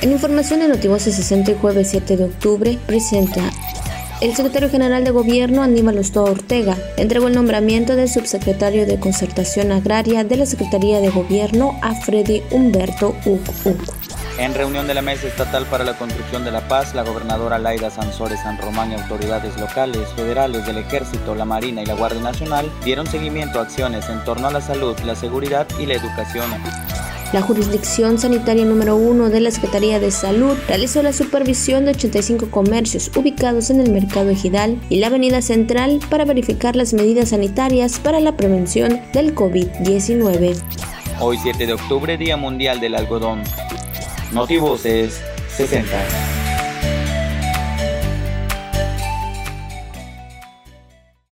En información de Notivoce 60 jueves 7 de octubre presenta el secretario general de Gobierno, Aníbal Ostoa Ortega, entregó el nombramiento del subsecretario de Concertación Agraria de la Secretaría de Gobierno a Freddy Humberto Uc En reunión de la Mesa Estatal para la Construcción de la Paz, la gobernadora Laida Sansores San Román y autoridades locales, federales del Ejército, la Marina y la Guardia Nacional dieron seguimiento a acciones en torno a la salud, la seguridad y la educación. La Jurisdicción Sanitaria número 1 de la Secretaría de Salud realizó la supervisión de 85 comercios ubicados en el Mercado Ejidal y la Avenida Central para verificar las medidas sanitarias para la prevención del COVID-19. Hoy 7 de octubre, Día Mundial del Algodón. Notivoces 60.